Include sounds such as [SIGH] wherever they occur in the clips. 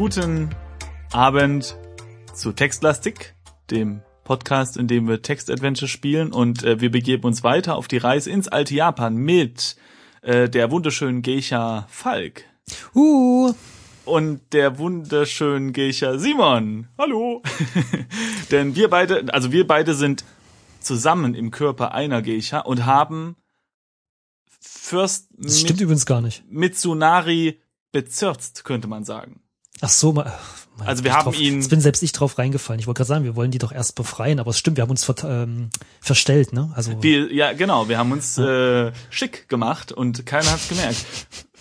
Guten Abend zu Textlastik, dem Podcast, in dem wir Textadventure spielen und äh, wir begeben uns weiter auf die Reise ins alte Japan mit äh, der wunderschönen Geisha Falk Uh, und der wunderschönen Geisha Simon. Hallo. [LAUGHS] Denn wir beide, also wir beide sind zusammen im Körper einer Geisha und haben Fürst das stimmt übrigens gar nicht. Mitsunari bezirzt, könnte man sagen. Ach so, ma- mein Also wir haben drauf, ihn- Jetzt bin selbst ich drauf reingefallen. Ich wollte gerade sagen, wir wollen die doch erst befreien, aber es stimmt, wir haben uns ver ähm, verstellt, ne? Also Wir, ja, genau, wir haben uns äh, schick gemacht und keiner hat's gemerkt.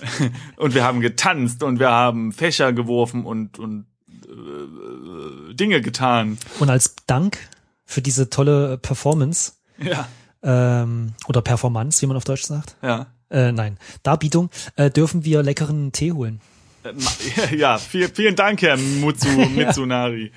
[LAUGHS] und wir haben getanzt und wir haben Fächer geworfen und, und äh, Dinge getan. und als Dank für diese tolle Performance Ja, ähm, oder Performance, wie man auf Deutsch sagt, ja. äh, nein, Darbietung, äh, dürfen wir leckeren Tee holen. Äh, [LAUGHS] Ja, viel, vielen Dank, Herr Mutsu [LAUGHS] Mitsunari.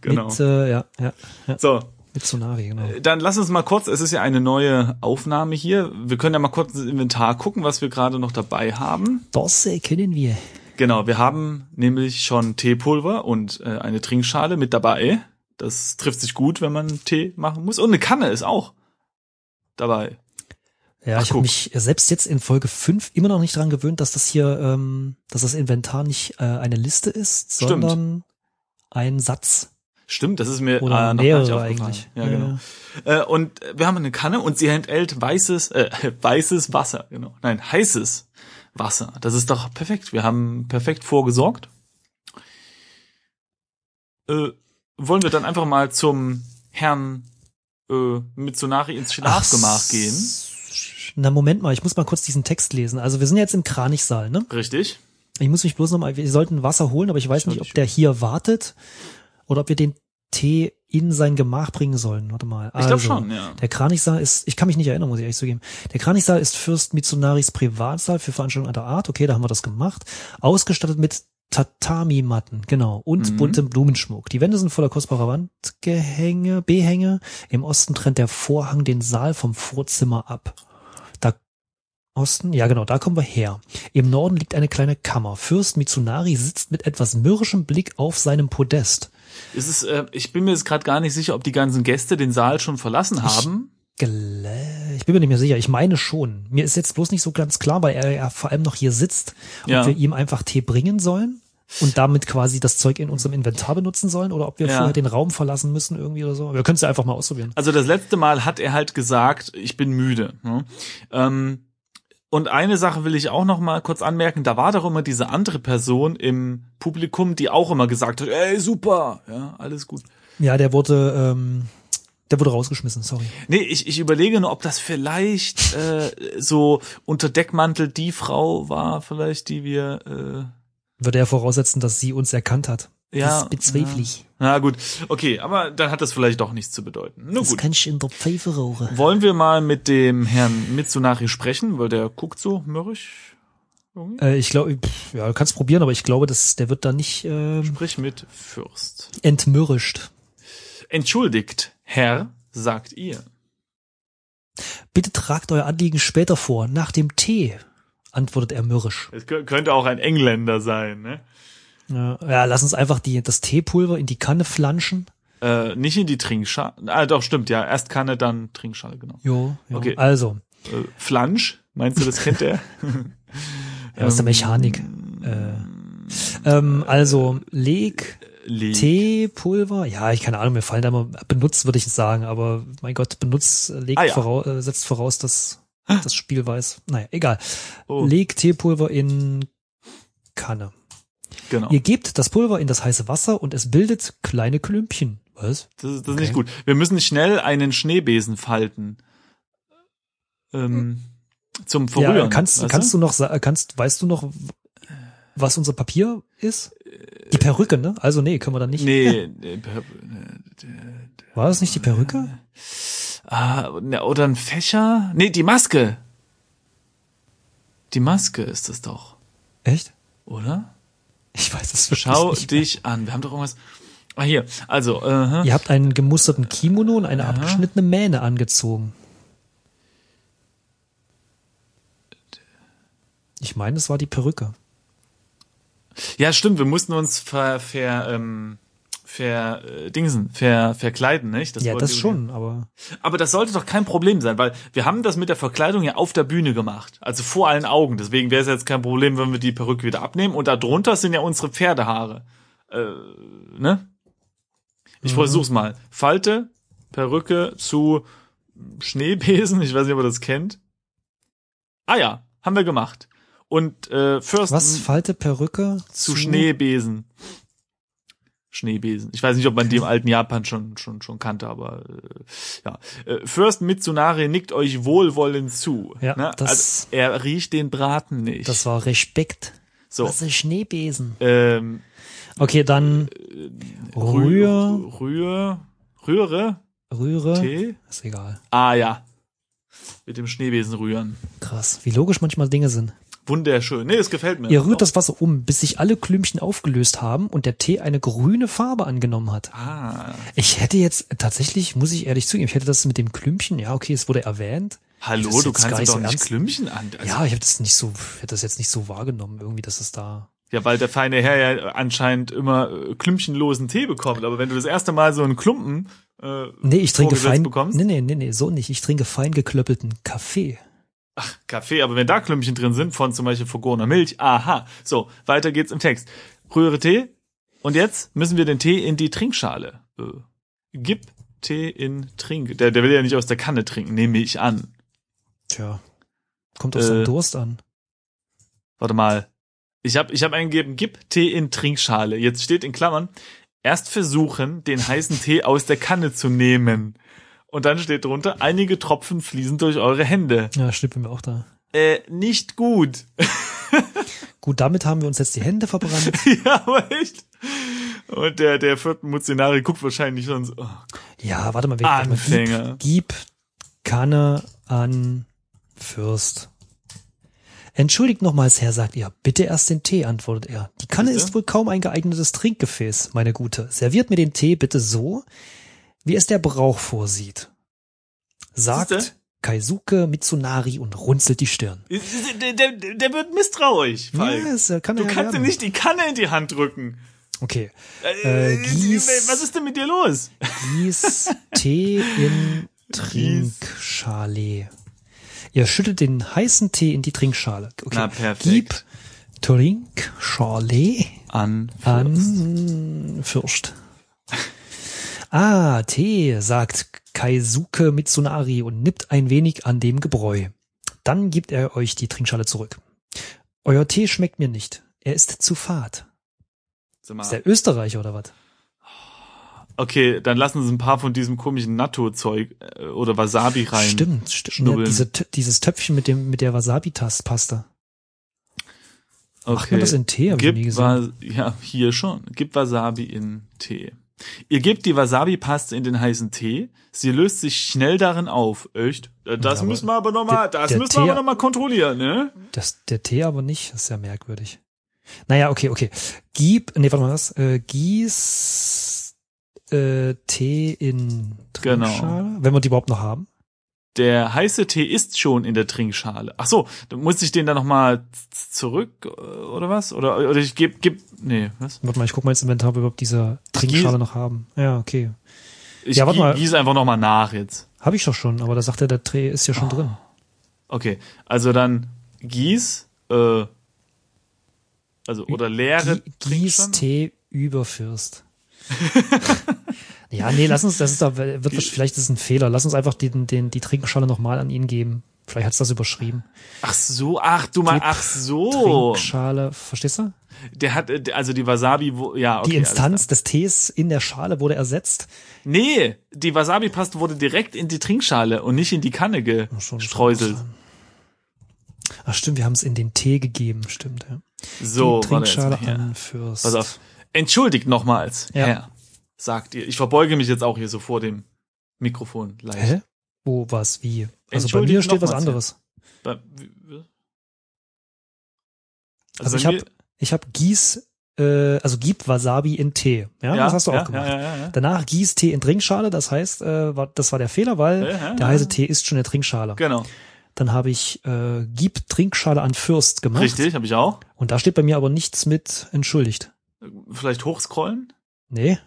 Genau. Mit, äh, ja, ja, ja, So, mit Tsunari, genau. dann lass uns mal kurz, es ist ja eine neue Aufnahme hier. Wir können ja mal kurz ins Inventar gucken, was wir gerade noch dabei haben. Das äh, können wir. Genau, wir haben nämlich schon Teepulver und äh, eine Trinkschale mit dabei. Das trifft sich gut, wenn man Tee machen muss. Und eine Kanne ist auch dabei. Ja, Ach, ich habe mich selbst jetzt in Folge 5 immer noch nicht dran gewöhnt, dass das hier, ähm, dass das Inventar nicht äh, eine Liste ist, Stimmt. sondern ein Satz. Stimmt, das ist mir Oder äh, noch gar nicht eigentlich. Ja, Ja, genau. Äh, und wir haben eine Kanne und sie enthält weißes, äh, [LAUGHS] weißes Wasser. Genau. Nein, heißes Wasser. Das ist doch perfekt. Wir haben perfekt vorgesorgt. Äh, wollen wir dann einfach mal zum Herrn äh, Mitsunari ins Schlafgemach Ach, gehen? Na, Moment mal, ich muss mal kurz diesen Text lesen. Also wir sind jetzt im Kranichsaal, ne? Richtig. Ich muss mich bloß noch mal, wir sollten Wasser holen, aber ich weiß nicht, ob der hier wartet oder ob wir den Tee in sein Gemach bringen sollen. Warte mal. Ich glaube Also, schon, ja. Der Kranichsaal ist, ich kann mich nicht erinnern, muss ich ehrlich zugeben. Der Kranichsaal ist Fürst Mitsunaris Privatsaal für Veranstaltungen aller Art. Okay, da haben wir das gemacht. Ausgestattet mit Tatami-Matten, genau, und Mhm. buntem Blumenschmuck. Die Wände sind voller kostbarer Wandgehänge, Behänge. Im Osten trennt der Vorhang den Saal vom Vorzimmer ab. Osten, ja genau, da kommen wir her. Im Norden liegt eine kleine Kammer. Fürst Mitsunari sitzt mit etwas mürrischem Blick auf seinem Podest. Ist es, äh, ich bin mir jetzt gerade gar nicht sicher, ob die ganzen Gäste den Saal schon verlassen haben. Gelä- Ich bin mir nicht mehr sicher. Ich meine schon. Mir ist jetzt bloß nicht so ganz klar, weil er ja vor allem noch hier sitzt, ob Ja. wir ihm einfach Tee bringen sollen und damit quasi das Zeug in unserem Inventar benutzen sollen oder ob wir Ja. vorher den Raum verlassen müssen irgendwie oder so. Wir können es ja einfach mal ausprobieren. Also das letzte Mal hat er halt gesagt, ich bin müde. Ne? Ähm, und eine Sache will ich auch noch mal kurz anmerken, da war doch immer diese andere Person im Publikum, die auch immer gesagt hat, ey, super, ja, alles gut. Ja, der wurde, ähm, der wurde rausgeschmissen, sorry. Nee, ich, ich überlege nur, ob das vielleicht äh, so unter Deckmantel die Frau war, vielleicht, die wir äh, Würde er voraussetzen, dass sie uns erkannt hat. Ja, das bezweifle ich. Na gut, okay, aber dann hat das vielleicht doch nichts zu bedeuten. Nur Das gut. kann ich in der Pfeife rauchen. Wollen wir mal mit dem Herrn Mitsunari sprechen, weil der guckt so mürrisch. Äh, ich glaube, ja, du kannst probieren, aber ich glaube, dass der wird da nicht äh, Sprich mit Fürst. entmürrischt. Entschuldigt, Herr, sagt ihr. Bitte tragt euer Anliegen später vor, nach dem Tee, antwortet er mürrisch. Es kö- könnte auch ein Engländer sein, ne? Ja, ja, lass uns einfach die, das Teepulver in die Kanne flanschen. Äh, nicht in die Trinkschale. Ah, doch, stimmt, ja. Erst Kanne, dann Trinkschale, genau. Jo, jo. Okay. Also, Äh, Flansch, meinst du, das kennt der? [LAUGHS] ja, aus der Mechanik. Äh, ähm, also, leg Leg. Teepulver. Ja, ich keine Ahnung, mir fallen da immer benutzt, würde ich sagen, aber mein Gott, benutzt, äh, legt Ah, ja. voraus, äh, setzt voraus, dass das Spiel weiß. Naja, egal. Oh, Leg Teepulver in Kanne. Genau. Ihr gebt das Pulver in das heiße Wasser und es bildet kleine Klümpchen. Was? Das, ist- das ist Okay. nicht gut. Wir müssen schnell einen Schneebesen falten. Ähm, zum Verrühren. Ja, kannst, weißt kannst du noch, kannst, weißt du noch, was unser Papier ist? Die Perücke, ne? Also nee, können wir dann nicht. Nee, [LAUGHS] äh, War das nicht die Perücke? Ah, ne, oder ein Fächer? Nee, die Maske. Die Maske ist es doch, Echt? oder? Ich weiß es wirklich Schau nicht. mehr. dich an. Wir haben doch irgendwas. Ah, hier. Also, äh, Ihr habt einen gemusterten Kimono und eine abgeschnittene Mähne angezogen. Ich meine, es war die Perücke. ja, stimmt. Wir mussten uns ver, ver, ähm, ver, äh, Dingsen, ver, verkleiden, nicht? ja, wollte das schon, aber Aber das sollte doch kein Problem sein, weil wir haben das mit der Verkleidung ja auf der Bühne gemacht. Also vor allen Augen. Deswegen wäre es jetzt kein Problem, wenn wir die Perücke wieder abnehmen. Und darunter sind ja unsere Pferdehaare. Äh, ne? Ich Mhm. versuch's mal. Falte, Perücke zu Schneebesen. Ich weiß nicht, ob ihr das kennt. Ah ja, haben wir gemacht. Und äh, First was? Falte Perücke zu Schneebesen. Schneebesen. Ich weiß nicht, ob man die im alten Japan schon schon schon kannte, aber äh, ja. Äh, Fürst Mitsunari nickt euch wohlwollend zu. Ja, ne? das- also, er riecht den Braten nicht. Das war Respekt. so. Was ist Schneebesen? Ähm, Okay, dann Rühr, Rühr, Rühr, Rühre, Rühre. Tee. Ist egal. Ah ja. Mit dem Schneebesen rühren. Krass, wie logisch manchmal Dinge sind. Wunderschön. Nee, das gefällt mir. Ihr rührt das Wasser um, bis sich alle Klümpchen aufgelöst haben und der Tee eine grüne Farbe angenommen hat. Ah. Ich hätte jetzt tatsächlich, muss ich ehrlich zugeben, ich hätte das mit dem Klümpchen, ja, okay, es wurde erwähnt. Hallo, du kannst nicht doch so nicht. Klümpchen an. Also, ja, ich habe das nicht so, ich hätte das jetzt nicht so wahrgenommen, irgendwie, dass es da. Ja, weil der feine Herr ja anscheinend immer äh, klümpchenlosen Tee bekommt. Aber wenn du das erste Mal so einen Klumpen äh, Nee, ich trinke fein. bekommst, Nee, nee, nee, nee, so nicht. Ich trinke fein geklöppelten Kaffee. Kaffee, aber wenn da Klümpchen drin sind, von zum Beispiel vergorener Milch, aha. So, weiter geht's im Text. Rühre Tee. Und jetzt müssen wir den Tee in die Trinkschale. Äh, gib Tee in Trink. Der, der will ja nicht aus der Kanne trinken, nehme ich an. Tja. Kommt auf Äh, seinen Durst an. Warte mal. Ich habe ich hab eingegeben, gib Tee in Trinkschale. Jetzt steht in Klammern, erst versuchen, den heißen Tee aus der Kanne zu nehmen. Und dann steht drunter, einige Tropfen fließen durch eure Hände. Ja, stimmt mir auch da. Äh, nicht gut. [LAUGHS] Gut, damit haben wir uns jetzt die Hände verbrannt. [LAUGHS] ja, aber echt. Und der, der vierten Muzinari guckt wahrscheinlich schon so, oh, Ja, warte mal. wir- Anfänger. Gib, gib Kanne an Fürst. Entschuldigt nochmals, Herr, sagt ihr. Bitte erst den Tee, antwortet er. Die Kanne Bitte? ist wohl kaum ein geeignetes Trinkgefäß, meine Gute. Serviert mir den Tee bitte so, wie es der Brauch vorsieht. Sagt? Kaisuke Mitsunari und runzelt die Stirn. der, der, der wird misstrauisch, Falk. Ja, es, äh, kann du ja kannst ihm nicht die Kanne in die Hand drücken. Okay. Äh, Äh, gieß- was ist denn mit dir los? Gieß [LAUGHS] Tee in Trinkschale. Ihr schüttet den heißen Tee in die Trinkschale. Okay. Na, perfekt. Gib Trinkschale An. an Fürst. Ah, Tee, sagt Kaisuke Mitsunari und nippt ein wenig an dem Gebräu. Dann gibt er euch die Trinkschale zurück. Euer Tee schmeckt mir nicht. Er ist zu fad. Ist der Österreicher oder was? Okay, dann lassen Sie ein paar von diesem komischen Natto-Zeug äh, oder Wasabi rein. Stimmt, stimmt. Ja, diese, dieses Töpfchen mit dem mit der Wasabi-Pasta. Okay. Macht man das in Tee? Hab ich nie gesehen. Ja, hier schon. Gib Wasabi in Tee. Ihr gebt die Wasabi-Paste in den heißen Tee. Sie löst sich schnell darin auf. Echt? Äh, Das Ja, aber müssen wir aber noch mal, der- das müssen wir Tee- aber noch mal kontrollieren, ne? Das, der Tee aber nicht, das ist ja merkwürdig. Naja, okay, okay. Gib, nee, warte mal was, äh, gieß äh, Tee in Genau. Trinkschale, wenn wir die überhaupt noch haben. Der heiße Tee ist schon in der Trinkschale. Ach so, dann muss ich den dann noch mal z- zurück äh, oder was? Oder oder ich geb geb nee, was? Warte mal, ich guck mal ins Inventar, ob wir überhaupt diese Ach, Trinkschale gieß- noch haben. Ja, okay. Ich Ja, warte mal. gieße einfach noch mal nach jetzt. Habe ich doch schon, aber da sagt er, der Tee ist ja schon Oh. drin. Okay, also dann gieß äh, also oder leere Gie- Gieß? Tee über Fürst. [LAUGHS] ja, nee, lass uns, das ist da, wird, vielleicht ist es ein Fehler. Lass uns einfach den, den, die Trinkschale nochmal an ihn geben. Vielleicht hat's das überschrieben. Ach so, ach du mal, ach so. Trinkschale, verstehst du? Der hat also die Wasabi, wo, ja, okay. die Instanz des Tees in der Schale wurde ersetzt. Nee, die Wasabi-Paste wurde direkt in die Trinkschale und nicht in die Kanne gestreuselt. Ach stimmt, wir haben es in den Tee gegeben, stimmt. Ja. So, die Trinkschale an Fürst. Pass auf. Entschuldigt nochmals, Ja. Herr, sagt ihr. Ich verbeuge mich jetzt auch hier so vor dem Mikrofon leicht. Hä? Wo, was, wie? Also bei mir steht was anderes. Bei- Also bei ich habe ich hab Gieß, äh, also gib Wasabi in Tee. Ja, das hast du ja, auch gemacht. Ja, ja, ja. Danach gieß Tee in Trinkschale, das heißt, äh, war, das war der Fehler, weil Ja, ja, der ja. heiße Tee ist schon in der Trinkschale. Genau. Dann habe ich äh, gib Trinkschale an Fürst gemacht. Richtig, habe ich auch. Und da steht bei mir aber nichts mit entschuldigt. Vielleicht hochscrollen? Nee.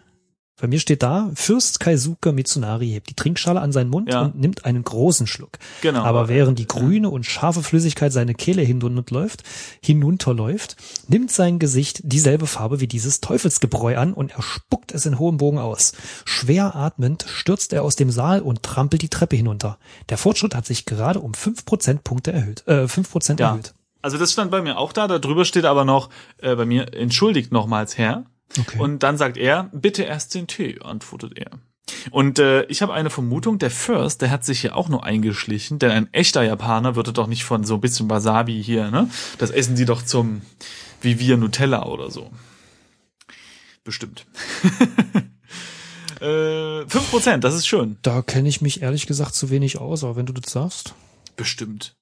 Bei mir steht da, Fürst Kaisuke Mitsunari hebt die Trinkschale an seinen Mund Ja. und nimmt einen großen Schluck. Genau. Aber während die grüne und scharfe Flüssigkeit seine Kehle hinunterläuft, hinunterläuft, nimmt sein Gesicht dieselbe Farbe wie dieses Teufelsgebräu an und er spuckt es in hohem Bogen aus. Schwer atmend stürzt er aus dem Saal und trampelt die Treppe hinunter. Der Fortschritt hat sich gerade um fünf Prozentpunkte erhöht, äh, fünf Prozent Ja. erhöht. Also das stand bei mir auch da. Da drüber steht aber noch äh, bei mir entschuldigt nochmals Herr. Okay. Und dann sagt er, bitte erst den Tee, antwortet er. Und äh, ich habe eine Vermutung, der First, der hat sich hier auch nur eingeschlichen, denn ein echter Japaner würde doch nicht von so ein bisschen Wasabi hier, ne? Das essen die doch zum, wie wir Nutella oder so. Bestimmt. [LAUGHS] äh, 5%, das ist schön. da kenne ich mich ehrlich gesagt zu wenig aus, aber wenn du das sagst. Bestimmt.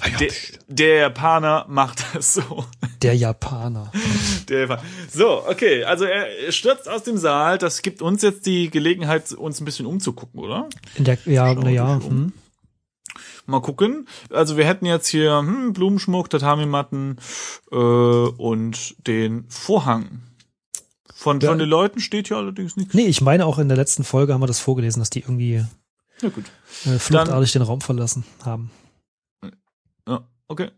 Ah ja, Der, der Japaner macht das so. der Japaner. Der Japaner. So, okay, also er stürzt aus dem Saal. Das gibt uns jetzt die Gelegenheit, uns ein bisschen umzugucken, oder? In der, ja, Schau na ja, dich um. hm. Mal gucken. Also wir hätten jetzt hier hm, Blumenschmuck, Tatami-Matten äh, und den Vorhang. Von, Ja. von den Leuten steht hier allerdings nichts. Nee, ich meine auch in der letzten Folge haben wir das vorgelesen, dass die irgendwie Ja gut. äh, fluchtartig den Raum verlassen haben. Ja, okay.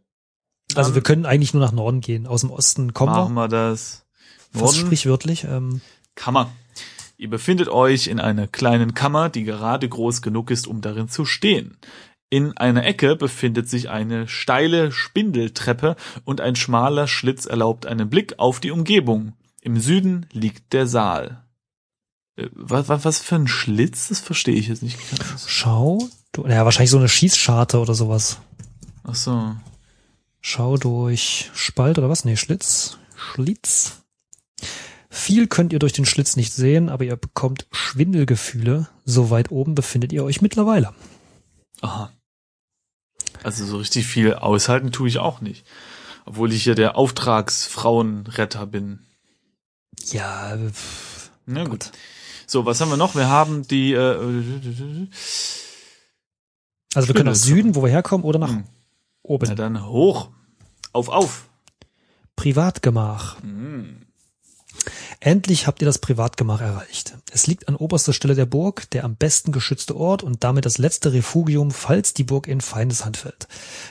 Also wir können eigentlich nur nach Norden gehen. Aus dem Osten kommen machen wir. wir das. Fast Norden. sprichwörtlich. Ähm, Kammer. Ihr befindet euch in einer kleinen Kammer, die gerade groß genug ist, um darin zu stehen. In einer Ecke befindet sich eine steile Spindeltreppe und ein schmaler Schlitz erlaubt einen Blick auf die Umgebung. Im Süden liegt der Saal. Äh, Was, was, was für ein Schlitz? Das verstehe ich jetzt nicht ganz. schau. Du, naja, wahrscheinlich so eine Schießscharte oder sowas. Ach so. Schau durch Spalt oder was? Nee, Schlitz. Schlitz. Viel könnt ihr durch den Schlitz nicht sehen, aber ihr bekommt Schwindelgefühle. So weit oben befindet ihr euch mittlerweile. Aha. Also so richtig viel aushalten tue ich auch nicht. Obwohl ich hier der Auftragsfrauenretter bin. Ja, pff, Na gut. So, was haben wir noch? Wir haben die äh, also wir können nach. Süden, wo wir herkommen, oder nach Hm. Oben. Na dann hoch. Auf, auf. Privatgemach. Hm. Endlich habt ihr das Privatgemach erreicht. Es liegt an oberster Stelle der Burg, der am besten geschützte Ort und damit das letzte Refugium, falls die Burg in Feindeshand fällt.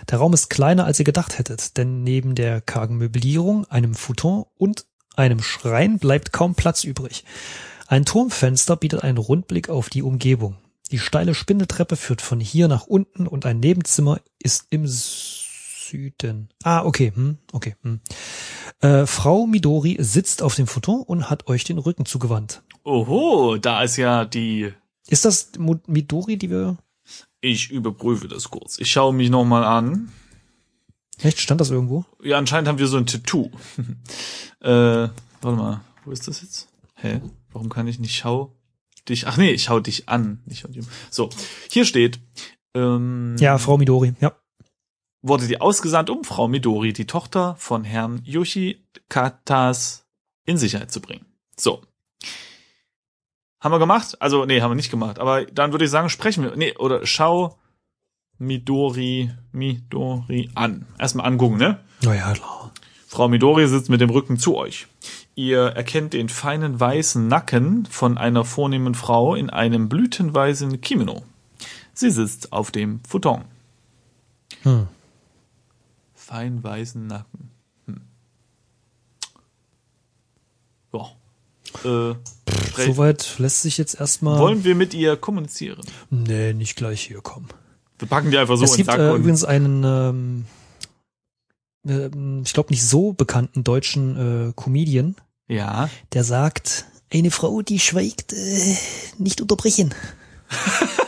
Der Raum ist kleiner, als ihr gedacht hättet, denn neben der kargen Möblierung, einem Futon und einem Schrein bleibt kaum Platz übrig. Ein Turmfenster bietet einen Rundblick auf die Umgebung. Die steile Spindeltreppe führt von hier nach unten und ein Nebenzimmer ist im Süden. Ah, okay, hm, okay. Hm. Äh, Frau Midori sitzt auf dem Futon und hat euch den Rücken zugewandt. Oho, da ist ja die. Ist das Midori, die wir. Ich überprüfe das kurz. Ich schaue mich nochmal an. Echt, stand das irgendwo? Ja, anscheinend haben wir so ein Tattoo. [LAUGHS] äh, warte mal, wo ist das jetzt? Hä? Warum kann ich nicht schau dich? Ach nee, ich schau dich an. Nicht schau dich um. So, hier steht. Ähm, Ja, Frau Midori, ja. wurde die ausgesandt, um Frau Midori, die Tochter von Herrn Yoshikatas, in Sicherheit zu bringen. So. Haben wir gemacht? Also, nee, haben wir nicht gemacht. Aber dann würde ich sagen, sprechen wir. Nee, oder schau Midori, Midori an. Erstmal angucken, ne? Naja, klar. Frau Midori sitzt mit dem Rücken zu euch. Ihr erkennt den feinen weißen Nacken von einer vornehmen Frau in einem blütenweißen Kimono. Sie sitzt auf dem Futon. Hm. Fein weißen Nacken. Hm. Ja. Äh, sprech- Soweit lässt sich jetzt erstmal. wollen wir mit ihr kommunizieren? Nee, nicht gleich hier kommen. Wir packen die einfach so es in gibt Sack äh, übrigens einen, ähm, ähm, ich glaube nicht so bekannten deutschen äh, Comedian, ja. der sagt, eine Frau, die schweigt, äh, nicht unterbrechen. [LAUGHS]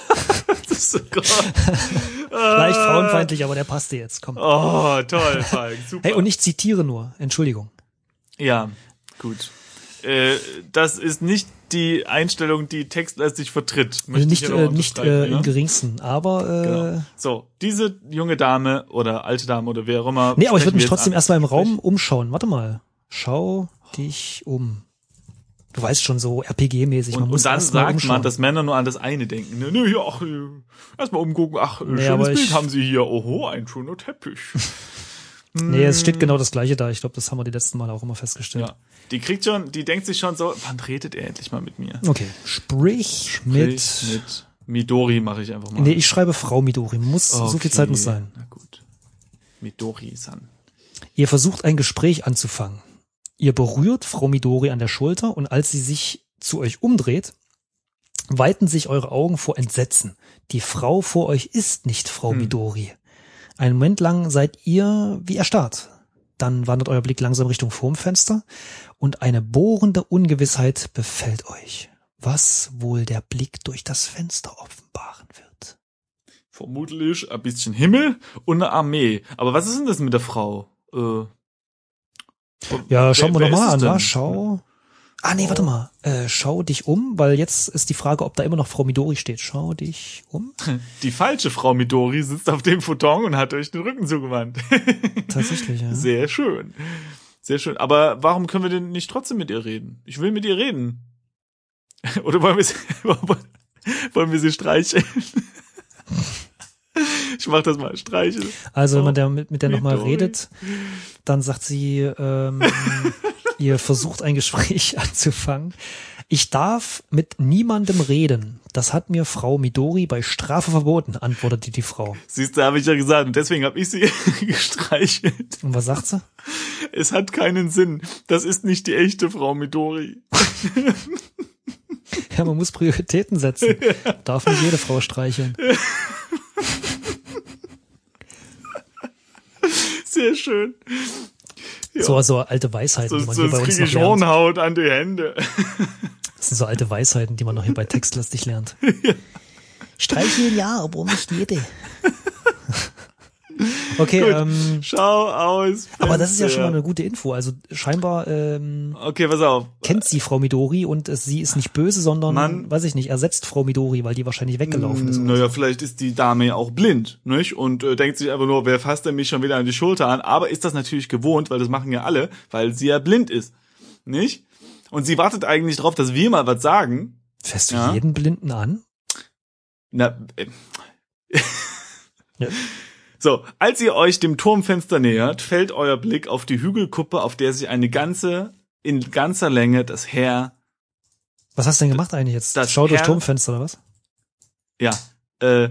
Das ist so geil. [LAUGHS] Leicht frauenfeindlich, aber der passte jetzt. Komm. Oh, toll, Falk. Super. Hey, und ich zitiere nur. Entschuldigung. Ja, gut. Äh, das ist nicht die Einstellung, die textlastig vertritt. Also Möchte ich nicht äh, nicht äh, ja? im geringsten, aber äh, Genau. So, diese junge Dame oder alte Dame oder wer auch immer. nee, aber ich würde mich trotzdem erstmal im. Raum umschauen. Warte mal. Schau dich um. Du weißt schon so RPG-mäßig. Man Und, muss und dann sagt umschauen. man, dass Männer nur an das eine denken. Ne, ne, ja, ach, erstmal umgucken. Ach, Nee, schönes Bild ich- haben sie hier. Oho, ein schöner Teppich. [LAUGHS] Nee, es steht genau das gleiche da. Ich glaube, das haben wir die letzten Mal auch immer festgestellt. ja. Die kriegt schon, die denkt sich schon so, wann redet er endlich mal mit mir? Okay. Sprich, mit. Sprich mit Midori mache ich einfach mal. Nee, ich schreibe Frau Midori. Muss, so viel Okay, Zeit muss sein. Na gut. Midori-san. Ihr versucht ein Gespräch anzufangen. Ihr berührt Frau Midori an der Schulter und als sie sich zu euch umdreht, weiten sich eure Augen vor Entsetzen. Die Frau vor euch ist nicht Frau Hm. Midori. Einen Moment lang seid ihr wie erstarrt. Dann wandert euer Blick langsam Richtung Formfenster und eine bohrende Ungewissheit befällt euch. Was wohl der Blick durch das Fenster offenbaren wird. Vermutlich ein bisschen Himmel und eine Armee. Aber was ist denn das mit der Frau? Äh, Ja, schauen wir wer doch ist mal es an, wa? Schau. Ah, nee, warte mal. Äh, schau dich um, weil jetzt ist die Frage, ob da immer noch Frau Midori steht. Schau dich um. [LAUGHS] Die falsche Frau Midori sitzt auf dem Futon und hat euch den Rücken zugewandt. [LAUGHS] Tatsächlich, ja. Sehr schön. Sehr schön. Aber warum können wir denn nicht trotzdem mit ihr reden? Ich will mit ihr reden. [LAUGHS] Oder wollen wir sie, wollen wir sie streicheln? Ich mach das mal, streicheln. Also, wenn Oh, man der, mit, mit der nochmal redet, dann sagt sie, ähm, [LAUGHS] ihr versucht ein Gespräch [LAUGHS] anzufangen. Ich darf mit niemandem reden. Das hat mir Frau Midori bei Strafe verboten, antwortete die Frau. Siehst du, habe ich ja gesagt. Und deswegen habe ich sie [LAUGHS] gestreichelt. Und was sagt sie? Es hat keinen Sinn. Das ist nicht die echte Frau Midori. Ja, man muss Prioritäten setzen. Darf nicht jede Frau streicheln. Sehr schön. Ja. So, so alte Weisheiten, So, die man hier sonst bei uns noch lernt. Hornhaut an die Hände. Das sind so alte Weisheiten, die man noch hier bei [LAUGHS] Textlastig lernt. Streicheln ja, aber nicht jede. Okay, Gut. ähm, Schau aus. aber das ist ja schon mal Fenster. eine gute Info. Also scheinbar ähm, Okay, pass auf. kennt sie Frau Midori und es, sie ist nicht böse, sondern, Mann. weiß ich nicht, ersetzt Frau Midori, weil die wahrscheinlich weggelaufen ist. Naja, vielleicht ist die Dame ja auch blind, nicht? Und äh, denkt sich einfach nur, wer fasst denn mich schon wieder an die Schulter an? Aber ist das natürlich gewohnt, weil das machen ja alle, weil sie ja blind ist, nicht? Und sie wartet eigentlich darauf, dass wir mal was sagen. Fährst du Ja. jeden Blinden an? Na, äh, Ja. [LAUGHS] So, als ihr euch dem Turmfenster nähert, fällt euer Blick auf die Hügelkuppe, auf der sich eine ganze, in ganzer Länge das Heer, Was hast du denn gemacht eigentlich jetzt? Das Schau durch Herr- Turmfenster oder was? ja, äh, äh,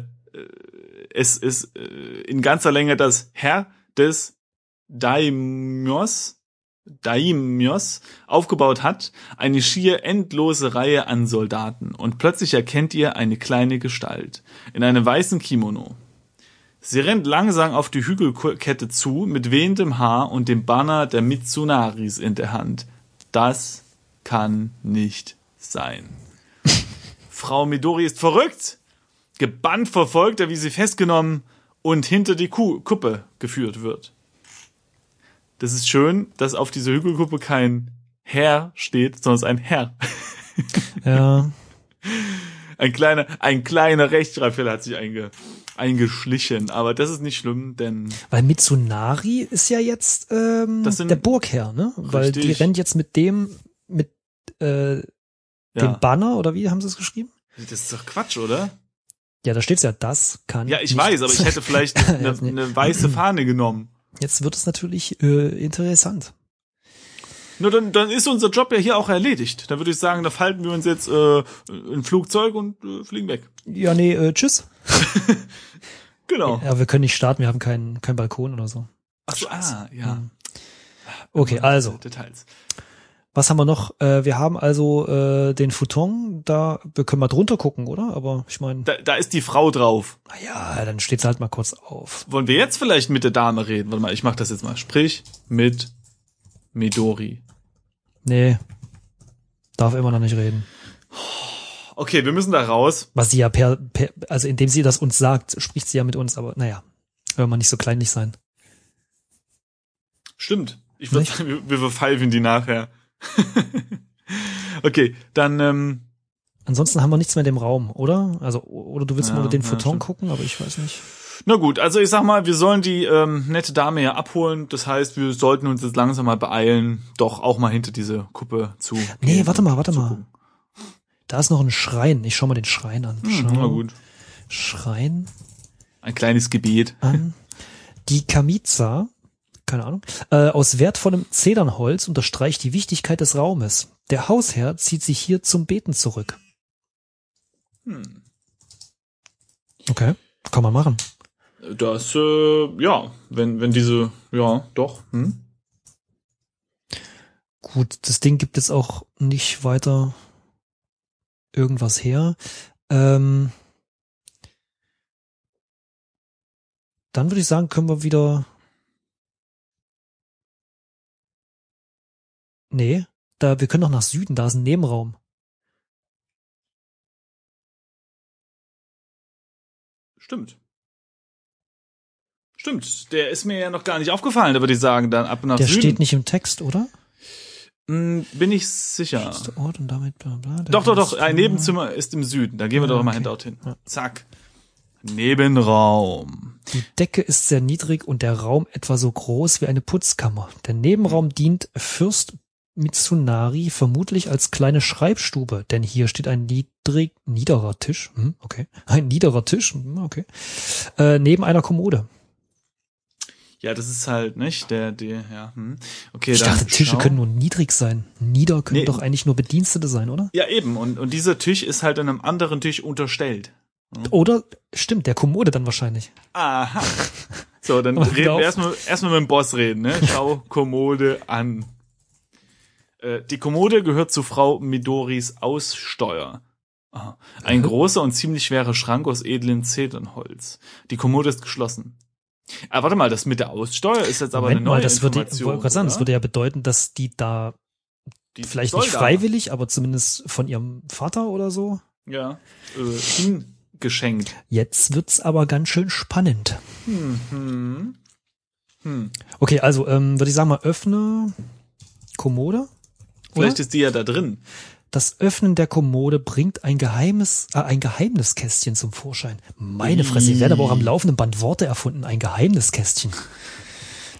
es ist äh, in ganzer Länge das Heer des Daimios, Daimios aufgebaut hat, eine schier endlose Reihe an Soldaten. Und plötzlich erkennt ihr eine kleine Gestalt in einem weißen Kimono. Sie rennt langsam auf die Hügelkette zu, mit wehendem Haar und dem Banner der Mitsunaris in der Hand. Das kann nicht sein. [LAUGHS] Frau Midori ist verrückt. Gebannt verfolgt er, wie sie festgenommen und hinter die Kuh Kuppe geführt wird. Das ist schön, dass auf dieser Hügelkuppe kein Herr steht, sondern es ist ein Herr. Ja. [LAUGHS] Ein kleiner, ein kleiner Rechtschreibfehler hat sich einge, eingeschlichen, aber das ist nicht schlimm, denn Weil Mitsunari ist ja jetzt ähm, sind- der Burgherr, ne? Weil die Richtig. rennt jetzt mit dem, mit äh, ja, dem Banner, oder wie haben sie es geschrieben? das ist doch Quatsch, oder? Ja, da steht's ja, das kann. Ja, ich weiß, aber ich hätte vielleicht [LAUGHS] eine, eine weiße Fahne genommen. Jetzt wird es natürlich äh, interessant. Nur dann, dann ist unser Job ja hier auch erledigt. Dann würde ich sagen, da falten wir uns jetzt äh, ein Flugzeug und äh, fliegen weg. Ja, nee, äh, tschüss. [LAUGHS] Genau. Ja, wir können nicht starten, wir haben keinen keinen Balkon oder so. Ach so, ah, ja. Hm. Okay, also, Details. was haben wir noch? Äh, wir haben also äh, den Futon, da, wir können mal drunter gucken, oder? Aber ich meine, Da, da ist die Frau drauf. naja, dann steht's halt mal kurz auf. Wollen wir jetzt vielleicht mit der Dame reden? Warte mal, ich mach das jetzt mal. Sprich mit Midori. Nee, darf immer noch nicht reden. Okay, wir müssen da raus. Was sie ja per, per also indem sie das uns sagt, spricht sie ja mit uns, aber naja, will man nicht so kleinlich sein. Stimmt. Ich würde sagen, wir, wir die nachher. [LAUGHS] Okay, dann ähm, Ansonsten haben wir nichts mehr in dem Raum, oder? Also, oder du willst Ja, mal den ja, Photon stimmt. gucken, aber ich weiß nicht. Na gut, also ich sag mal, wir sollen die ähm, nette Dame ja abholen. Das heißt, wir sollten uns jetzt langsam mal beeilen, doch auch mal hinter diese Kuppe zu. Nee, warte mal, warte mal. gucken. Da ist noch ein Schrein. Ich schau mal den Schrein an. Hm, Schau. na gut. Schrein Ein kleines Gebet. an. Die Kamiza, keine Ahnung, äh, aus wertvollem Zedernholz unterstreicht die Wichtigkeit des Raumes. Der Hausherr zieht sich hier zum Beten zurück. Hm. Okay, kann man machen. Das, äh, ja, wenn, wenn diese, ja, doch. Hm? Gut, das Ding gibt jetzt auch nicht weiter irgendwas her. Ähm, dann würde ich sagen, können wir wieder. Nee, da, wir können doch nach Süden, da ist ein Nebenraum. Stimmt. Stimmt, der ist mir ja noch gar nicht aufgefallen, da würde ich sagen, dann ab nach Der Süden. steht nicht im Text, oder? Hm, bin ich sicher. Ort und damit bla bla. Doch, doch, doch, ein Nebenzimmer ist im Süden. Da gehen wir doch mal okay. hin dorthin. Ja. Zack. Nebenraum. Die Decke ist sehr niedrig und der Raum etwa so groß wie eine Putzkammer. Der Nebenraum dient Fürst Mitsunari vermutlich als kleine Schreibstube, denn hier steht ein niedrig, niederer Tisch, hm, okay, ein niederer Tisch, hm, okay, äh, neben einer Kommode. Ja, das ist halt, nicht? Der, der, ja, hm. Okay, Ich dachte, Tische schau. können nur niedrig sein. Nieder können Nee. doch eigentlich nur Bedienstete sein, oder? Ja, eben. Und, und dieser Tisch ist halt einem anderen Tisch unterstellt. Oder, stimmt, der Kommode dann wahrscheinlich. Aha. [LAUGHS] So, dann reden wir auf. erstmal erstmal mit dem Boss reden, ne? Schau Kommode an. Äh, die Kommode gehört zu Frau Midoris Aussteuer. Aha. Ein Mhm. großer und ziemlich schwerer Schrank aus edlem Zedernholz. Die Kommode ist geschlossen. Ah, warte mal, das mit der Aussteuer ist jetzt aber Moment eine neue mal, das würde, Information. wollte sagen, das würde ja bedeuten, dass die da Die vielleicht nicht freiwillig, aber zumindest von ihrem Vater oder so. Ja, äh, hingeschenkt. Jetzt wird's aber ganz schön spannend. Hm, hm. Hm. Okay, also ähm, würde ich sagen mal öffne Kommode. Vielleicht Oder? ist die ja da drin. Das Öffnen der Kommode bringt ein geheimes, äh, ein Geheimniskästchen zum Vorschein. Meine Fresse, hier werden aber auch am laufenden Band Worte erfunden. Ein Geheimniskästchen.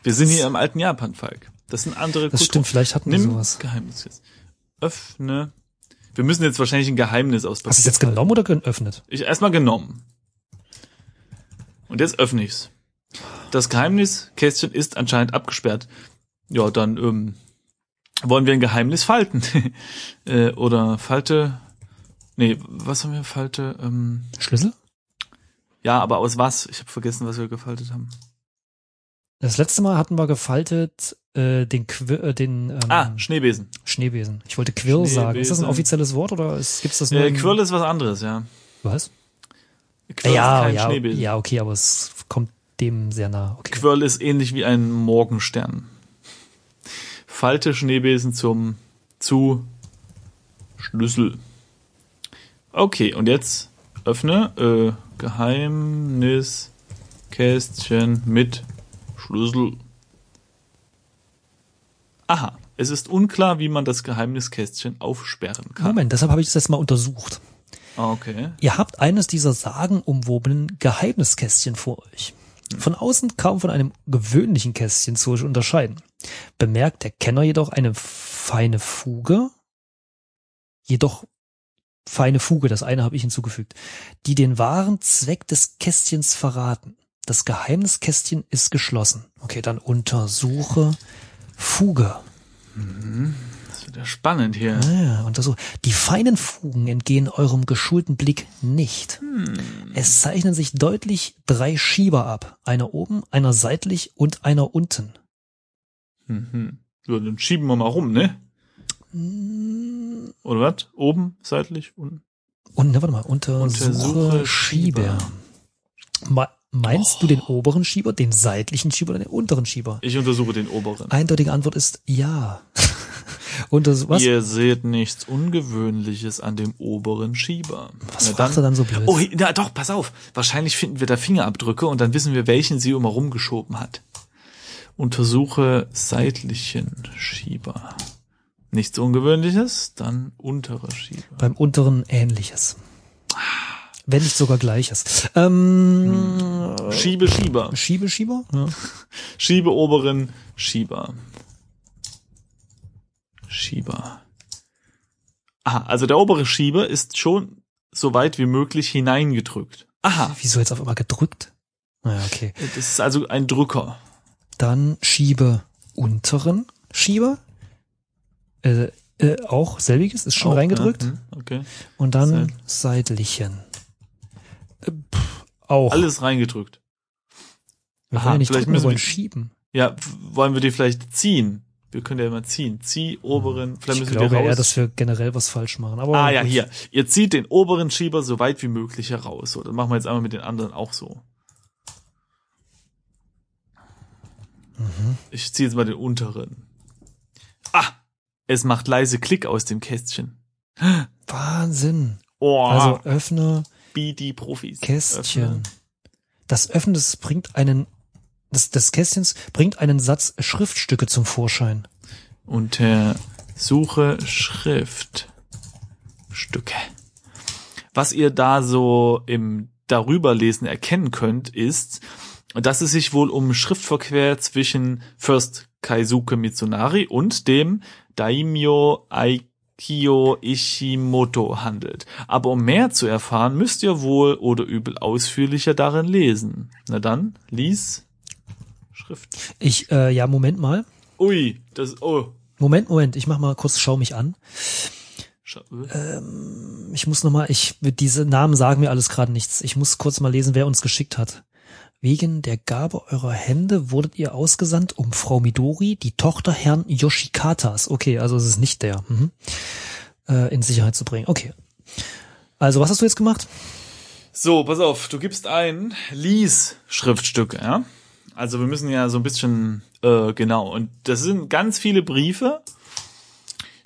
Wir sind hier im alten Japan, Falk. Das sind andere Das Kulturen. stimmt, vielleicht hatten wir Nimm sowas. Geheimnis jetzt. Öffne. Wir müssen jetzt wahrscheinlich ein Geheimnis aus Hast du es jetzt genommen oder geöffnet? Ich erstmal genommen. Und jetzt öffne ich's. Das Geheimniskästchen ist anscheinend abgesperrt. Ja, dann ähm, wollen wir ein Geheimnis falten. [LAUGHS] äh, oder Falte. Nee, was haben wir? Falte. Ähm, Schlüssel? ja, aber aus was? Ich habe vergessen, was wir gefaltet haben. Das letzte Mal hatten wir gefaltet äh, den, Qu äh, den ähm, Ah, Schneebesen. Schneebesen. Ich wollte Quirl sagen. Ist das ein offizielles Wort oder ist, gibt's das nur? Äh, Quirl ist was anderes, ja. Was? Quirl ja, ist kein ja, Schneebesen. ja, okay, aber es kommt dem sehr nah. Okay. Quirl ist ähnlich wie ein Morgenstern. Falte Schneebesen zum zu Schlüssel. Okay, und jetzt öffne äh, Geheimniskästchen mit Schlüssel. Aha, es ist unklar, wie man das Geheimniskästchen aufsperren kann. Moment, deshalb habe ich das jetzt mal untersucht. Ah, Okay. Ihr habt eines dieser sagenumwobenen Geheimniskästchen vor euch. Von außen kaum von einem gewöhnlichen Kästchen zu unterscheiden. Bemerkt der Kenner jedoch eine feine Fuge, jedoch feine Fuge, das eine habe ich hinzugefügt, die den wahren Zweck des Kästchens verraten. Das Geheimniskästchen ist geschlossen. Okay, dann untersuche Fuge. Das wird ja spannend hier. Ah, und so. Die feinen Fugen entgehen eurem geschulten Blick nicht. Hm. Es zeichnen sich deutlich drei Schieber ab. Einer oben, einer seitlich und einer unten. Mhm. So, dann schieben wir mal rum, ne? Oder was? Oben, seitlich, unten? Und, ne, warte mal, untersuche, Untersuche Schieber. Me- Meinst du den oberen Schieber, den seitlichen Schieber oder den unteren Schieber? Ich untersuche den oberen. Eindeutige Antwort ist ja. [LAUGHS] Unters was? Ihr seht nichts Ungewöhnliches an dem oberen Schieber. Was Na fragt er dann so blöd? Oh, na doch, pass auf. Wahrscheinlich finden wir da Fingerabdrücke und dann wissen wir, welchen sie immer rumgeschoben hat. Untersuche seitlichen Schieber. Nichts Ungewöhnliches, dann untere Schieber. Beim unteren ähnliches. Wenn nicht sogar gleiches. Ähm, Schiebe, Schieber. Schiebe, Schieber? Ja. [LAUGHS] Schiebe, oberen Schieber. Schieber. Aha, also der obere Schieber ist schon so weit wie möglich hineingedrückt. Aha, Wieso jetzt auf einmal gedrückt? Naja, okay. das ist also ein Drücker. Dann Schiebe unteren Schieber. Äh, äh, auch selbiges, ist schon Auch, reingedrückt. ja, hm, Okay. Und dann Seit- seitlichen. Äh, pff, auch. Alles reingedrückt. wir Aha, wollen ja nicht vielleicht drücken, wir müssen wollen wir- schieben. Ja, wollen wir die vielleicht ziehen? Wir können ja immer ziehen. Zieh oberen, vielleicht Ich müssen glaube wir raus. eher, dass wir generell was falsch machen. Aber ah ja, gut. hier. Ihr zieht den oberen Schieber so weit wie möglich heraus. So, dann machen wir jetzt einmal mit den anderen auch so. Mhm. Ich ziehe jetzt mal den unteren. Ah! Es macht leise Klick aus dem Kästchen. Wahnsinn. Oh, Also öffne wie die Profis. Kästchen. Öffne. Das Öffnen des bringt einen, des, des Kästchens bringt einen Satz Schriftstücke zum Vorschein. Untersuche Schriftstücke. Was ihr da so im Darüberlesen erkennen könnt, ist, dass es sich wohl um Schriftverkehr zwischen Fürst Kaisuke Mitsunari und dem Daimyo Aikyo Ishimoto handelt. Aber um mehr zu erfahren, müsst ihr wohl oder übel ausführlicher darin lesen. Na dann, lies Schrift. Ich, äh, ja, Moment mal. Ui, das, oh. Moment, Moment, ich mach mal kurz, schau mich an. Scha- Ich muss noch mal, ich, diese Namen sagen mir alles gerade nichts. Ich muss kurz mal lesen, wer uns geschickt hat. Wegen der Gabe eurer Hände wurdet ihr ausgesandt, um Frau Midori, die Tochter Herrn Yoshikatas, okay, also es ist nicht der, mhm, äh, in Sicherheit zu bringen. Okay. Also, was hast du jetzt gemacht? So, pass auf, du gibst ein Lies-Schriftstücke, ja? Also wir müssen ja so ein bisschen, äh, genau, und das sind ganz viele Briefe.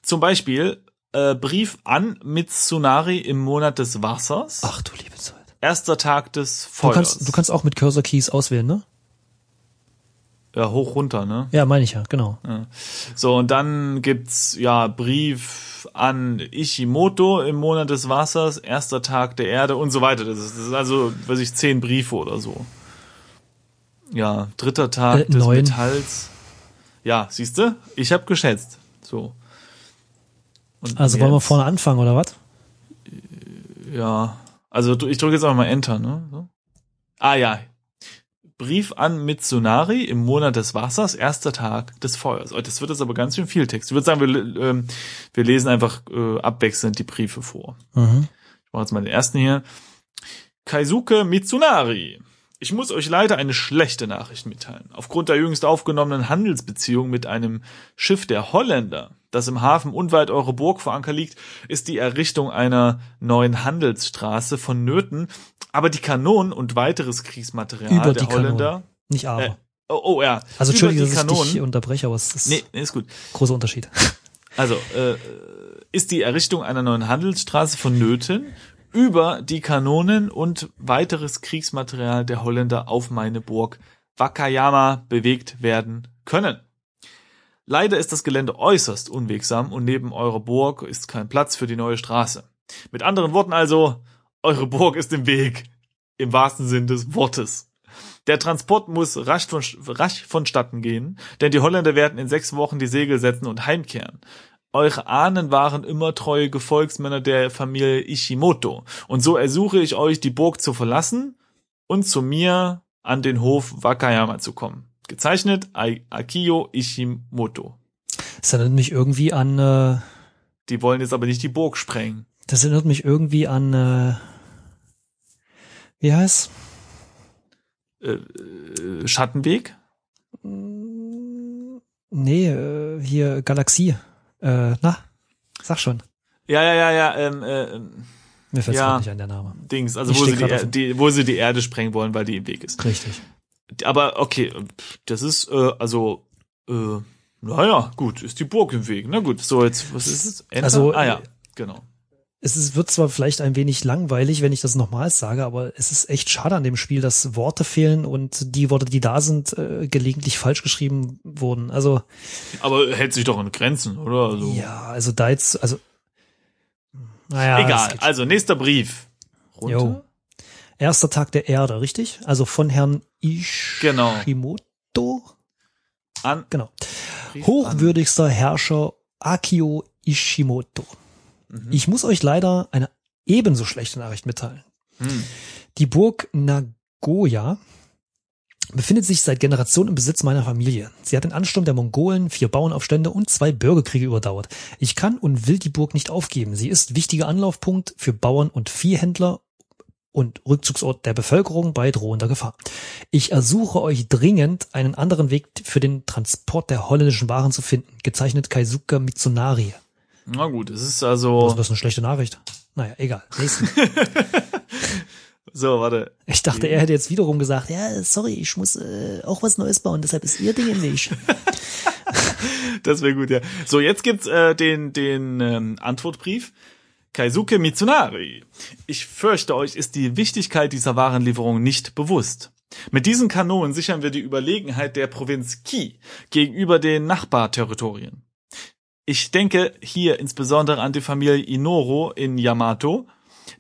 Zum Beispiel äh, Brief an Mitsunari im Monat des Wassers. Ach du liebe Zeit. Erster Tag des Du Feuers. kannst, du kannst auch mit Cursor Keys auswählen, ne? ja, hoch runter, ne? Ja, meine ich ja, genau. So, und dann gibt's ja Brief an Ishimoto im Monat des Wassers, erster Tag der Erde und so weiter. Das ist, das ist also, weiß ich, zehn Briefe oder so. Ja, dritter Tag Äh, des neun. Metalls. Ja, siehste, ich habe geschätzt. So. Und Also wollen wir jetzt- vorne anfangen, oder was? Ja, also du- ich drücke jetzt einfach mal Enter, ne? So. Ah ja. Brief an Mitsunari im Monat des Wassers, erster Tag des Feuers. Oh, das wird jetzt aber ganz schön viel Text. Ich würde sagen, wir, ähm, wir lesen einfach äh, abwechselnd die Briefe vor. Mhm. Ich mache jetzt mal den ersten hier. Kaisuke Mitsunari. Ich muss euch leider eine schlechte Nachricht mitteilen. Aufgrund der jüngst aufgenommenen Handelsbeziehung mit einem Schiff der Holländer, das im Hafen unweit eurer Burg vor Anker liegt, ist die Errichtung einer neuen Handelsstraße vonnöten, aber die Kanonen und weiteres Kriegsmaterial Über der die Holländer. Kanonen. Nicht aber. Äh, oh, oh ja. also die dass ich dich Kanonen. unterbreche, aber es ist Nee, nee, ist gut. großer Unterschied. Also, äh, ist die Errichtung einer neuen Handelsstraße vonnöten, über die Kanonen und weiteres Kriegsmaterial der Holländer auf meine Burg Wakayama bewegt werden können. Leider ist das Gelände äußerst unwegsam und neben eurer Burg ist kein Platz für die neue Straße. Mit anderen Worten also, eure Burg ist im Weg. Im wahrsten Sinn des Wortes. Der Transport muss rasch, von, rasch vonstatten gehen, denn die Holländer werden in sechs Wochen die Segel setzen und heimkehren. Eure Ahnen waren immer treue Gefolgsmänner der Familie Ishimoto, und so ersuche ich euch, die Burg zu verlassen und zu mir an den Hof Wakayama zu kommen. Gezeichnet Akio Ishimoto. Das erinnert mich irgendwie an, äh, Die wollen jetzt aber nicht die Burg sprengen. das erinnert mich irgendwie an, äh, wie heißt? Äh, äh, Schattenweg? Nee, äh, hier Galaxie. Äh, na, sag schon. Ja, ja, ja, ja, ähm, äh, ähm, Mir fällt Ja. nicht an der Name. Dings, also Ich wo sie, die, die, wo sie die Erde sprengen wollen, weil die im Weg ist. Richtig. Aber okay, das ist, äh, also, äh, naja, gut, ist die Burg im Weg. Na gut, so jetzt, was ist es? Enter? Also, ah ja, genau. Es ist, wird zwar vielleicht ein wenig langweilig, wenn ich das nochmals sage, aber es ist echt schade an dem Spiel, dass Worte fehlen und die Worte, die da sind, äh, gelegentlich falsch geschrieben wurden. Also Aber hält sich doch in Grenzen, oder? Also, ja, also da jetzt, also naja, Egal. Also nächster Brief. schon. Jo. Erster Tag der Erde, richtig? Also von Herrn Genau. Ishimoto. An. Genau. Hochwürdigster Herrscher Akio Ishimoto. Mhm. Ich muss euch leider eine ebenso schlechte Nachricht mitteilen. An. Hm. Die Burg Nagoya befindet sich seit Generationen im Besitz meiner Familie. Sie hat den Ansturm der Mongolen, vier Bauernaufstände und zwei Bürgerkriege überdauert. Ich kann und will die Burg nicht aufgeben. Sie ist wichtiger Anlaufpunkt für Bauern und Viehhändler und Rückzugsort der Bevölkerung bei drohender Gefahr. Ich ersuche euch dringend, einen anderen Weg für den Transport der holländischen Waren zu finden. Gezeichnet Kaisuke Mitsunari. Na gut, es ist also. ist das eine schlechte Nachricht? Naja, egal. Nächsten. [LAUGHS] So, warte. Ich dachte, er hätte jetzt wiederum gesagt, ja, sorry, ich muss äh, auch was Neues bauen, deshalb ist ihr Ding im Weg. [LAUGHS] Das wäre gut, ja. So, jetzt gibt's äh, den, den ähm, Antwortbrief. Kaisuke Mitsunari. Ich fürchte, euch ist die Wichtigkeit dieser Warenlieferung nicht bewusst. Mit diesen Kanonen sichern wir die Überlegenheit der Provinz Ki gegenüber den Nachbarterritorien. Ich denke hier insbesondere an die Familie Inoro in Yamato,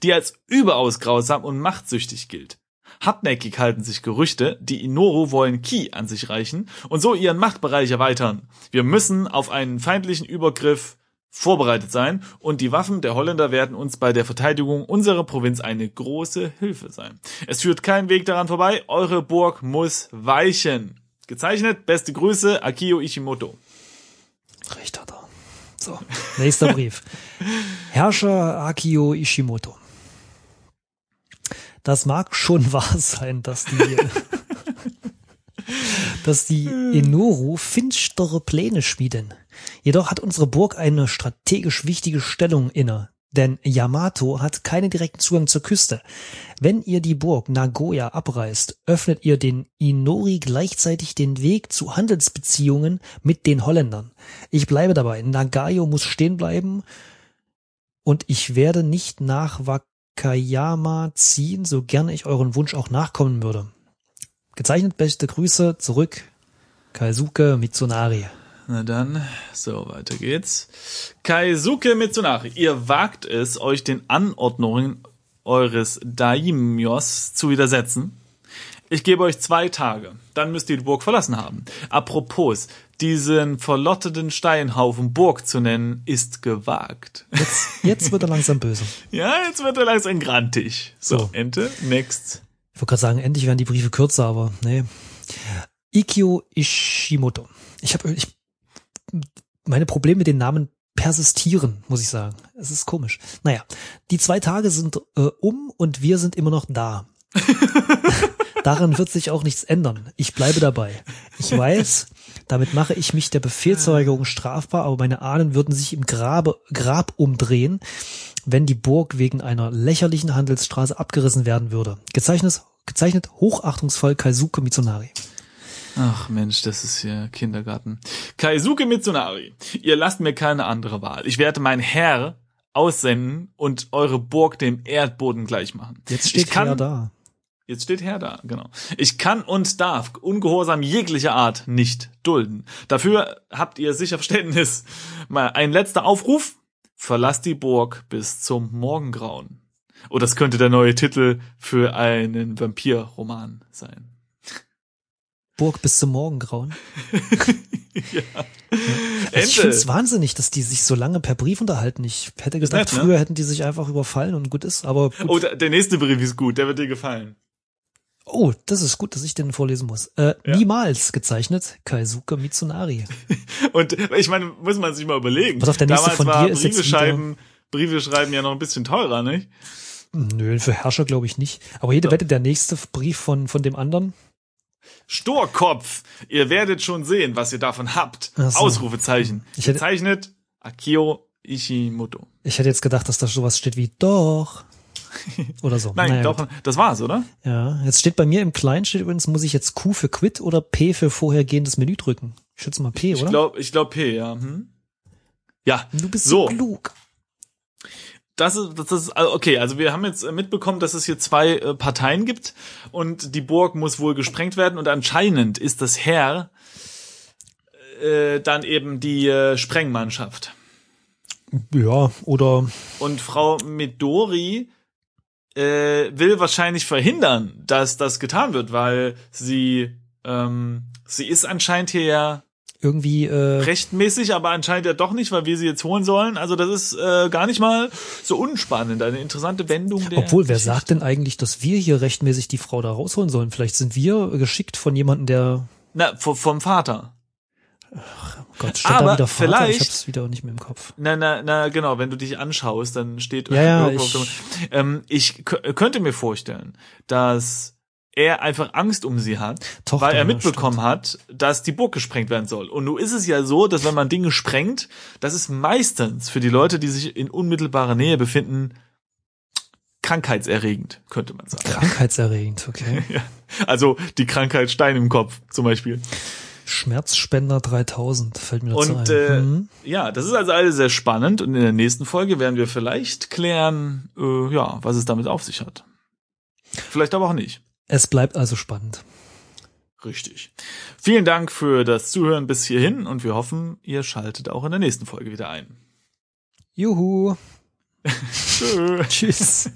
die als überaus grausam und machtsüchtig gilt. Hartnäckig halten sich Gerüchte, die Inoro wollen Ki an sich reichen und so ihren Machtbereich erweitern. Wir müssen auf einen feindlichen Übergriff vorbereitet sein und die Waffen der Holländer werden uns bei der Verteidigung unserer Provinz eine große Hilfe sein. Es führt kein Weg daran vorbei, eure Burg muss weichen. Gezeichnet, beste Grüße, Akio Ishimoto. Recht hat er. So, [LAUGHS] nächster Brief. Herrscher Akio Ishimoto. Das mag schon [LAUGHS] wahr sein, dass die, [LAUGHS] dass die Enoru finstere Pläne schmieden. Jedoch hat unsere Burg eine strategisch wichtige Stellung inne. Denn Yamato hat keinen direkten Zugang zur Küste. Wenn ihr die Burg Nagoya abreißt, öffnet ihr den Inori gleichzeitig den Weg zu Handelsbeziehungen mit den Holländern. Ich bleibe dabei. Nagayo muss stehen bleiben und ich werde nicht nach Wakayama ziehen, so gerne ich euren Wunsch auch nachkommen würde. Gezeichnet beste Grüße zurück, Kaisuke Mitsunari. Na dann, so, weiter geht's. Kaisuke Mitsunari, ihr wagt es, euch den Anordnungen eures Daimios zu widersetzen. Ich gebe euch zwei Tage, dann müsst ihr die Burg verlassen haben. Apropos, diesen verlotteten Steinhaufen Burg zu nennen, ist gewagt. Jetzt, jetzt wird er langsam böse. [LAUGHS] Ja, jetzt wird er langsam grantig. So, So. Ente, next. Ich wollte gerade sagen, endlich werden die Briefe kürzer, aber nee. Ikyo Ishimoto. Ich habe ich, meine Probleme mit den Namen persistieren, muss ich sagen. Es ist komisch. Naja, die zwei Tage sind äh, um und wir sind immer noch da. [LAUGHS] Daran wird sich auch nichts ändern. Ich bleibe dabei. Ich weiß, damit mache ich mich der Befehlsverweigerung strafbar, aber meine Ahnen würden sich im Grabe, Grab umdrehen, wenn die Burg wegen einer lächerlichen Handelsstraße abgerissen werden würde. Gezeichnet, gezeichnet hochachtungsvoll Kaisuke Mitsunari. Ach Mensch, das ist hier Kindergarten. Kaisuke Mitsunari, ihr lasst mir keine andere Wahl. Ich werde mein Herr aussenden und eure Burg dem Erdboden gleich machen. Jetzt ich steht kann, er da. Jetzt steht Herr da, genau. Ich kann und darf Ungehorsam jeglicher Art nicht dulden. Dafür habt ihr sicher Verständnis. Mal ein letzter Aufruf. Verlasst die Burg bis zum Morgengrauen. Oh, das könnte der neue Titel für einen Vampirroman sein. Burg bis zum Morgengrauen. [LAUGHS] ja. Also ich finde es wahnsinnig, dass die sich so lange per Brief unterhalten. Ich hätte gedacht, nett, ne? früher hätten die sich einfach überfallen und gut ist, aber gut. Oh, der der nächste Brief ist gut, der wird dir gefallen. Oh, das ist gut, dass ich den vorlesen muss. Äh, Ja. Niemals gezeichnet, Kaisuke Mitsunari. [LAUGHS] Und ich meine, muss man sich mal überlegen. Pass auf, der nächste Damals von war dir ist jetzt Briefe schreiben, Briefe schreiben ja noch ein bisschen teurer, nicht? Nö, für Herrscher glaube ich nicht. Aber jede Ja. Wette, der nächste Brief von, von dem anderen. Sturkopf, ihr werdet schon sehen, was ihr davon habt. So. Ausrufezeichen. Ich hätte- Gezeichnet Akio Ishimoto. Ich hätte jetzt gedacht, dass da sowas steht wie doch. [LAUGHS] Oder so. Nein, Naja, doch, gut. das war's, oder? Ja, jetzt steht bei mir im Kleinen steht übrigens, muss ich jetzt Q für Quit oder P für vorhergehendes Menü drücken? Ich schätze mal P, Ich oder? glaube, ich glaub P, ja. Hm? Ja, du bist so. so klug. Das ist, das ist, also okay, also wir haben jetzt mitbekommen, dass es hier zwei äh, Parteien gibt und die Burg muss wohl gesprengt werden und anscheinend ist das Herr äh, dann eben die äh, Sprengmannschaft. Ja, oder Und Frau Midori äh, will wahrscheinlich verhindern, dass das getan wird, weil sie ähm, sie ist anscheinend hier ja irgendwie äh, rechtmäßig, aber anscheinend ja doch nicht, weil wir sie jetzt holen sollen. Also das ist äh, gar nicht mal so unspannend, eine interessante Wendung. Der Obwohl, wer Geschichte. sagt denn eigentlich, dass wir hier rechtmäßig die Frau da rausholen sollen? Vielleicht sind wir geschickt von jemandem, der Na, vom Vater. oh Gott, stand Aber da wieder Vater? vielleicht- Ich hab's wieder nicht mehr im Kopf. Na, na, na, genau, wenn du dich anschaust, dann steht Ja, ja, ich- ähm, ich könnte mir vorstellen, dass er einfach Angst um sie hat, Tochter, weil er mitbekommen hat, dass die Burg gesprengt werden soll. Und nun ist es ja so, dass wenn man Dinge sprengt, das ist meistens für die Leute, die sich in unmittelbarer Nähe befinden, krankheitserregend, könnte man sagen. Krankheitserregend, okay. [LAUGHS] Ja. Also die Krankheit Stein im Kopf zum Beispiel. Schmerzspender 3000 fällt mir dazu Und ein. äh, Mhm. ja, das ist also alles sehr spannend und in der nächsten Folge werden wir vielleicht klären, äh, ja, was es damit auf sich hat. Vielleicht aber auch nicht. Es bleibt also spannend. Richtig. Vielen Dank für das Zuhören bis hierhin und wir hoffen, ihr schaltet auch in der nächsten Folge wieder ein. Juhu. [LAUGHS] [LAUGHS] Tschüss.